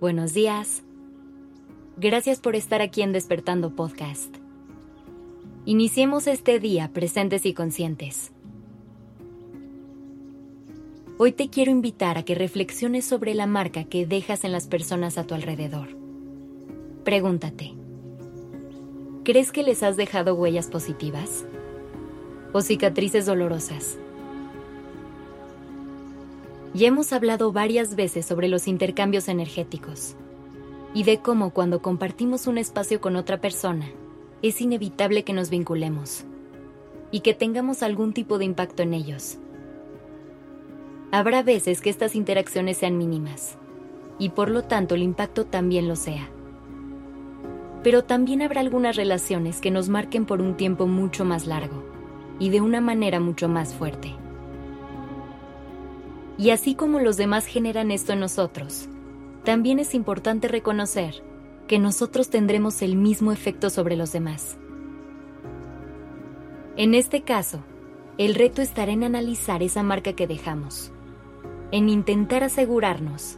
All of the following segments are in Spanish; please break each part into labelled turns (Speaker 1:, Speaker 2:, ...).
Speaker 1: buenos días. Gracias por estar aquí en Despertando Podcast. Iniciemos este día presentes y conscientes. Hoy te quiero invitar a que reflexiones sobre la marca que dejas en las personas a tu alrededor. Pregúntate, ¿crees que les has dejado huellas positivas? ¿O cicatrices dolorosas? Ya hemos hablado varias veces sobre los intercambios energéticos y de cómo cuando compartimos un espacio con otra persona, es inevitable que nos vinculemos y que tengamos algún tipo de impacto en ellos. Habrá veces que estas interacciones sean mínimas y por lo tanto el impacto también lo sea. Pero también habrá algunas relaciones que nos marquen por un tiempo mucho más largo y de una manera mucho más fuerte. Y así como los demás generan esto en nosotros, también es importante reconocer que nosotros tendremos el mismo efecto sobre los demás. En este caso, el reto estará en analizar esa marca que dejamos, en intentar asegurarnos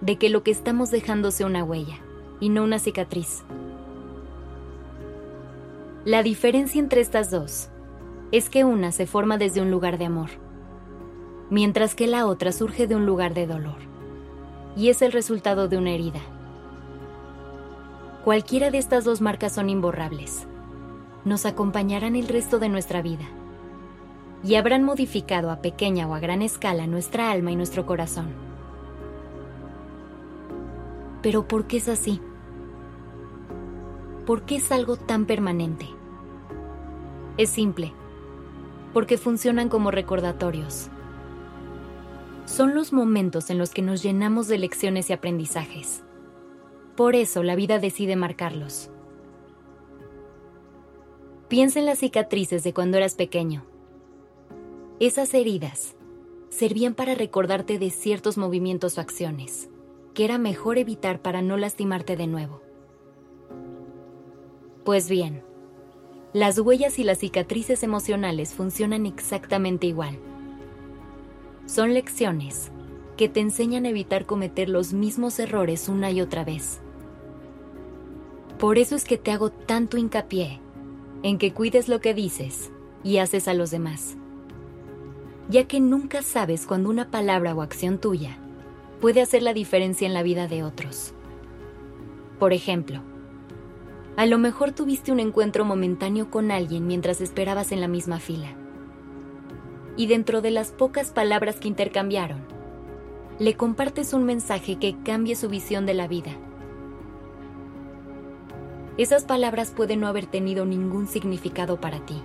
Speaker 1: de que lo que estamos dejando sea una huella y no una cicatriz. La diferencia entre estas dos es que una se forma desde un lugar de amor mientras que la otra surge de un lugar de dolor, y es el resultado de una herida. Cualquiera de estas dos marcas son imborrables. Nos acompañarán el resto de nuestra vida y habrán modificado a pequeña o a gran escala nuestra alma y nuestro corazón. Pero ¿por qué es así? ¿Por qué es algo tan permanente? Es simple, porque funcionan como recordatorios son los momentos en los que nos llenamos de lecciones y aprendizajes. Por eso la vida decide marcarlos. Piensa en las cicatrices de cuando eras pequeño. Esas heridas servían para recordarte de ciertos movimientos o acciones que era mejor evitar para no lastimarte de nuevo. Pues bien, las huellas y las cicatrices emocionales funcionan exactamente igual son lecciones que te enseñan a evitar cometer los mismos errores una y otra vez. Por eso es que te hago tanto hincapié en que cuides lo que dices y haces a los demás, ya que nunca sabes cuando una palabra o acción tuya puede hacer la diferencia en la vida de otros. Por ejemplo, a lo mejor tuviste un encuentro momentáneo con alguien mientras esperabas en la misma fila y dentro de las pocas palabras que intercambiaron, le compartes un mensaje que cambie su visión de la vida. Esas palabras pueden no haber tenido ningún significado para ti.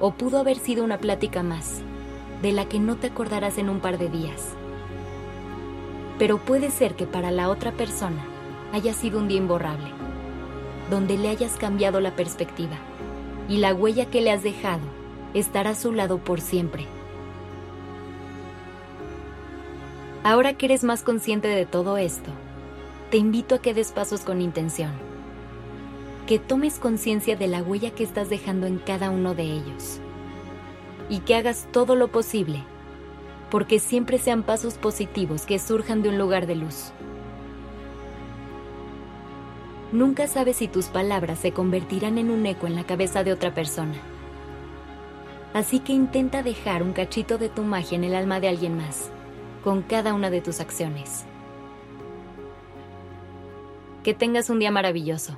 Speaker 1: O pudo haber sido una plática más, de la que no te acordarás en un par de días. Pero puede ser que para la otra persona haya sido un día imborrable, donde le hayas cambiado la perspectiva y la huella que le has dejado estará a su lado por siempre. Ahora que eres más consciente de todo esto, te invito a que des pasos con intención, que tomes conciencia de la huella que estás dejando en cada uno de ellos y que hagas todo lo posible porque siempre sean pasos positivos que surjan de un lugar de luz. Nunca sabes si tus palabras se convertirán en un eco en la cabeza de otra persona Así que intenta dejar un cachito de tu magia en el alma de alguien más, con cada una de tus acciones. Que tengas un día maravilloso.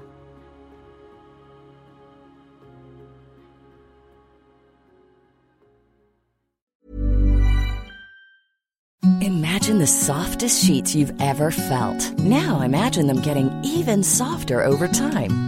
Speaker 2: Imagine the softest sheets you've ever felt. Now imagine them getting even softer over time.